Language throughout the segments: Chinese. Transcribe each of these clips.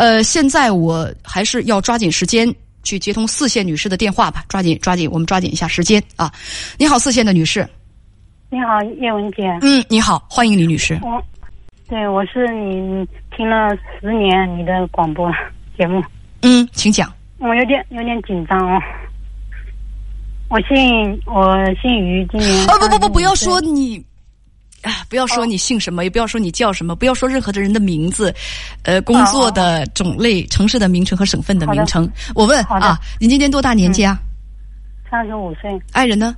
呃，现在我还是要抓紧时间去接通四线女士的电话吧，抓紧抓紧，我们抓紧一下时间啊！你好，四线的女士。你好，叶文姐。嗯，你好，欢迎李女士。我，对，我是你听了十年你的广播节目。嗯，请讲。我有点有点紧张哦。我姓我姓于，今年啊不不不，不要说你，啊不要说你姓什么，也不要说你叫什么，不要说任何的人的名字，呃，工作的种类、城市的名称和省份的名称。我问啊，你今年多大年纪啊？三十五岁。爱人呢？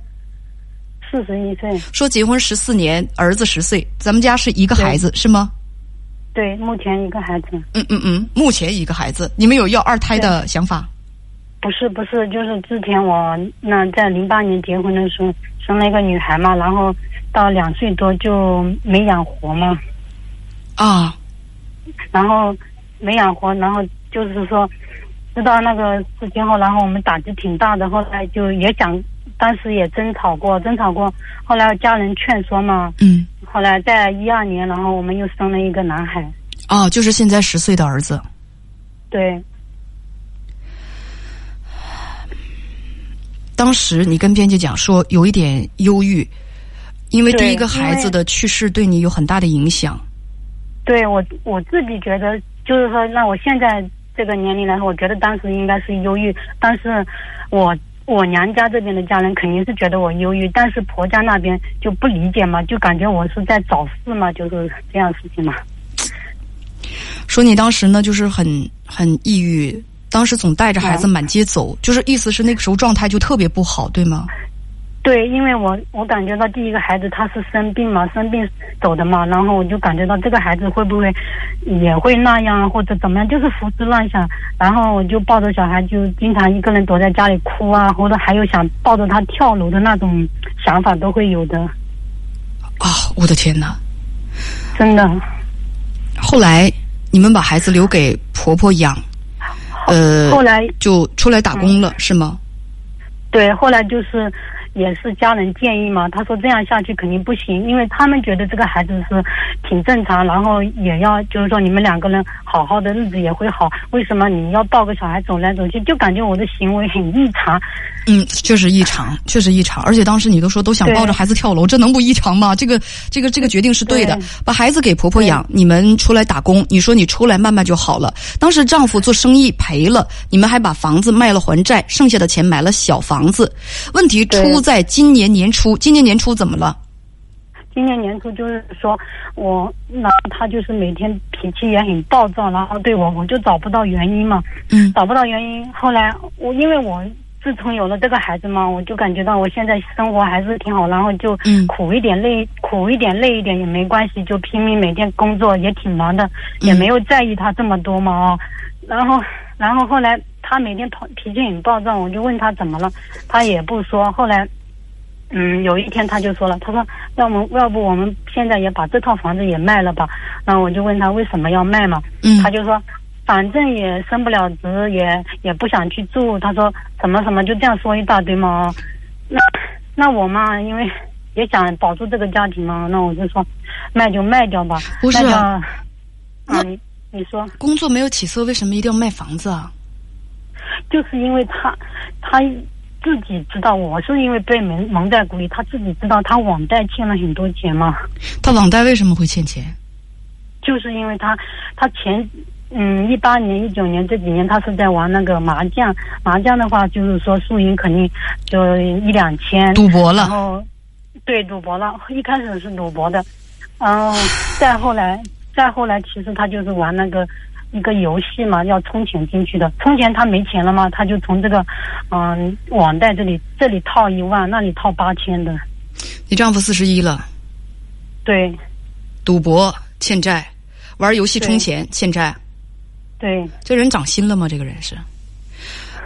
四十一岁。说结婚十四年，儿子十岁，咱们家是一个孩子是吗？对，目前一个孩子。嗯嗯嗯，目前一个孩子，你们有要二胎的想法？不是不是，就是之前我那在零八年结婚的时候生了一个女孩嘛，然后到两岁多就没养活嘛。啊，然后没养活，然后就是说知道那个事情后，然后我们打击挺大的，后来就也想，当时也争吵过，争吵过，后来家人劝说嘛。嗯。后来在一二年，然后我们又生了一个男孩。哦，就是现在十岁的儿子。对。当时你跟编辑讲说有一点忧郁，因为第一个孩子的去世对你有很大的影响。对我我自己觉得，就是说，那我现在这个年龄来说，我觉得当时应该是忧郁。但是，我我娘家这边的家人肯定是觉得我忧郁，但是婆家那边就不理解嘛，就感觉我是在找事嘛，就是这样事情嘛。说你当时呢，就是很很抑郁。当时总带着孩子满街走，就是意思是那个时候状态就特别不好，对吗？对，因为我我感觉到第一个孩子他是生病嘛，生病走的嘛，然后我就感觉到这个孩子会不会也会那样或者怎么样，就是胡思乱想，然后我就抱着小孩就经常一个人躲在家里哭啊，或者还有想抱着他跳楼的那种想法都会有的。啊，我的天哪！真的。后来你们把孩子留给婆婆养。呃，后来就出来打工了，是吗？对，后来就是也是家人建议嘛。他说这样下去肯定不行，因为他们觉得这个孩子是挺正常，然后也要就是说你们两个人好好的日子也会好。为什么你要抱个小孩走来走去？就感觉我的行为很异常。嗯，确实异常，确实异常。而且当时你都说都想抱着孩子跳楼，这能不异常吗？这个这个这个决定是对的，把孩子给婆婆养，你们出来打工。你说你出来慢慢就好了。当时丈夫做生意赔了，你们还把房子卖了还债，剩下的钱买了小房子。问题出在今年年初，今年年初怎么了？今年年初就是说我那他就是每天脾气也很暴躁，然后对我我就找不到原因嘛，嗯，找不到原因。后来我因为我。自从有了这个孩子嘛，我就感觉到我现在生活还是挺好，然后就苦一点累，苦一点累一点也没关系，就拼命每天工作也挺忙的，也没有在意他这么多嘛哦。然后，然后后来他每天脾气很暴躁，我就问他怎么了，他也不说。后来，嗯，有一天他就说了，他说要么要不我们现在也把这套房子也卖了吧？然后我就问他为什么要卖嘛？他就说。反正也升不了职，也也不想去住。他说什么什么就这样说一大堆嘛。那那我嘛，因为也想保住这个家庭嘛，那我就说卖就卖掉吧。不是啊，你你说工作没有起色，为什么一定要卖房子啊？就是因为他他自己知道我是因为被蒙蒙在鼓里，他自己知道他网贷欠了很多钱嘛。他网贷为什么会欠钱？就是因为他他前。嗯，一八年、一九年这几年，他是在玩那个麻将。麻将的话，就是说输赢肯定就一两千。赌博了。然后，对，赌博了。一开始是赌博的，然后再后来，再后来，其实他就是玩那个一个游戏嘛，要充钱进去的。充钱他没钱了嘛，他就从这个嗯网贷这里这里套一万，那里套八千的。你丈夫四十一了。对。赌博欠债，玩游戏充钱欠债。对，这人长心了吗？这个人是，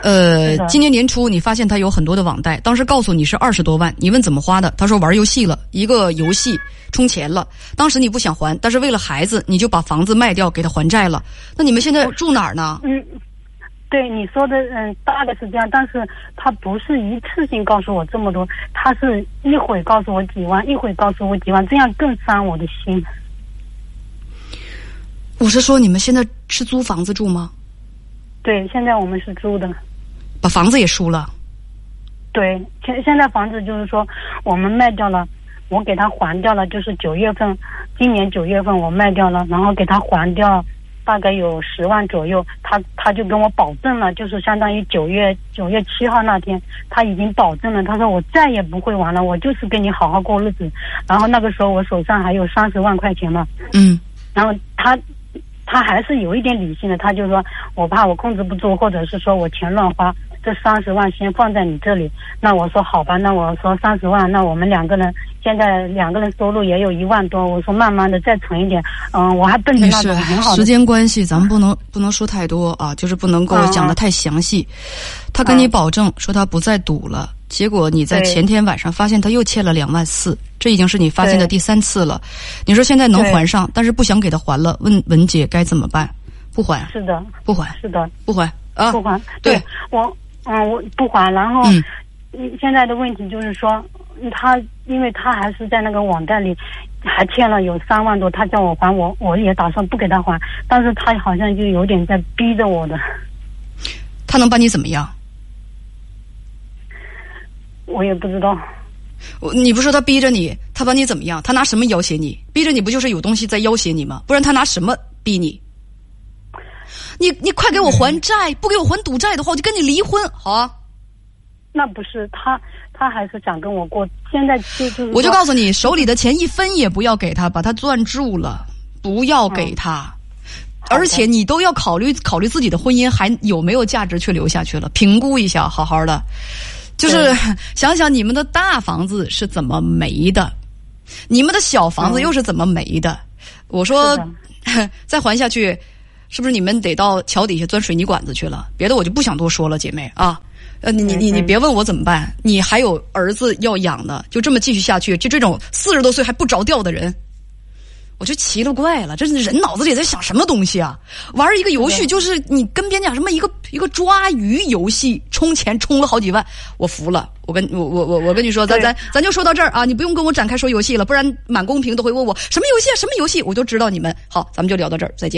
呃，今年年初你发现他有很多的网贷，当时告诉你是二十多万，你问怎么花的，他说玩游戏了，一个游戏充钱了。当时你不想还，但是为了孩子，你就把房子卖掉给他还债了。那你们现在住哪儿呢？嗯，对你说的，嗯，大概是这样，但是他不是一次性告诉我这么多，他是一会告诉我几万，一会告诉我几万，这样更伤我的心。我是说，你们现在是租房子住吗？对，现在我们是租的。把房子也输了。对，现现在房子就是说，我们卖掉了，我给他还掉了，就是九月份，今年九月份我卖掉了，然后给他还掉。大概有十万左右，他他就跟我保证了，就是相当于九月九月七号那天，他已经保证了，他说我再也不会玩了，我就是跟你好好过日子。然后那个时候我手上还有三十万块钱嘛，嗯，然后他他还是有一点理性的，他就说我怕我控制不住，或者是说我钱乱花。这三十万先放在你这里，那我说好吧，那我说三十万，那我们两个人现在两个人收入也有一万多，我说慢慢的再存一点，嗯，我还奔着那种很好的。时间关系，咱们不能不能说太多啊，就是不能够讲的太详细。他跟你保证说他不再赌了，结果你在前天晚上发现他又欠了两万四，这已经是你发现的第三次了。你说现在能还上，但是不想给他还了，问文姐该怎么办？不还？是的，不还？是的，不还啊？不还？对我。嗯，我不还，然后，嗯，现在的问题就是说，他因为他还是在那个网贷里，还欠了有三万多，他叫我还，我我也打算不给他还，但是他好像就有点在逼着我的。他能把你怎么样？我也不知道。我你不说他逼着你，他把你怎么样？他拿什么要挟你？逼着你不就是有东西在要挟你吗？不然他拿什么逼你？你你快给我还债！不给我还赌债的话，我就跟你离婚，好啊？那不是他，他还是想跟我过。现在就就我就告诉你，手里的钱一分也不要给他，把他攥住了，不要给他。而且你都要考虑考虑自己的婚姻还有没有价值去留下去了，评估一下，好好的。就是 想想你们的大房子是怎么没的，你们的小房子又是怎么没的？我说 再还下去。是不是你们得到桥底下钻水泥管子去了？别的我就不想多说了，姐妹啊，呃，你你你你别问我怎么办，你还有儿子要养呢，就这么继续下去，就这种四十多岁还不着调的人，我就奇了怪了，这人脑子里在想什么东西啊？玩一个游戏就是你跟别人讲什么一个一个抓鱼游戏，充钱充了好几万，我服了。我跟我我我我跟你说，咱咱咱就说到这儿啊，你不用跟我展开说游戏了，不然满公屏都会问我什么游戏啊什么游戏，我就知道你们好，咱们就聊到这儿，再见。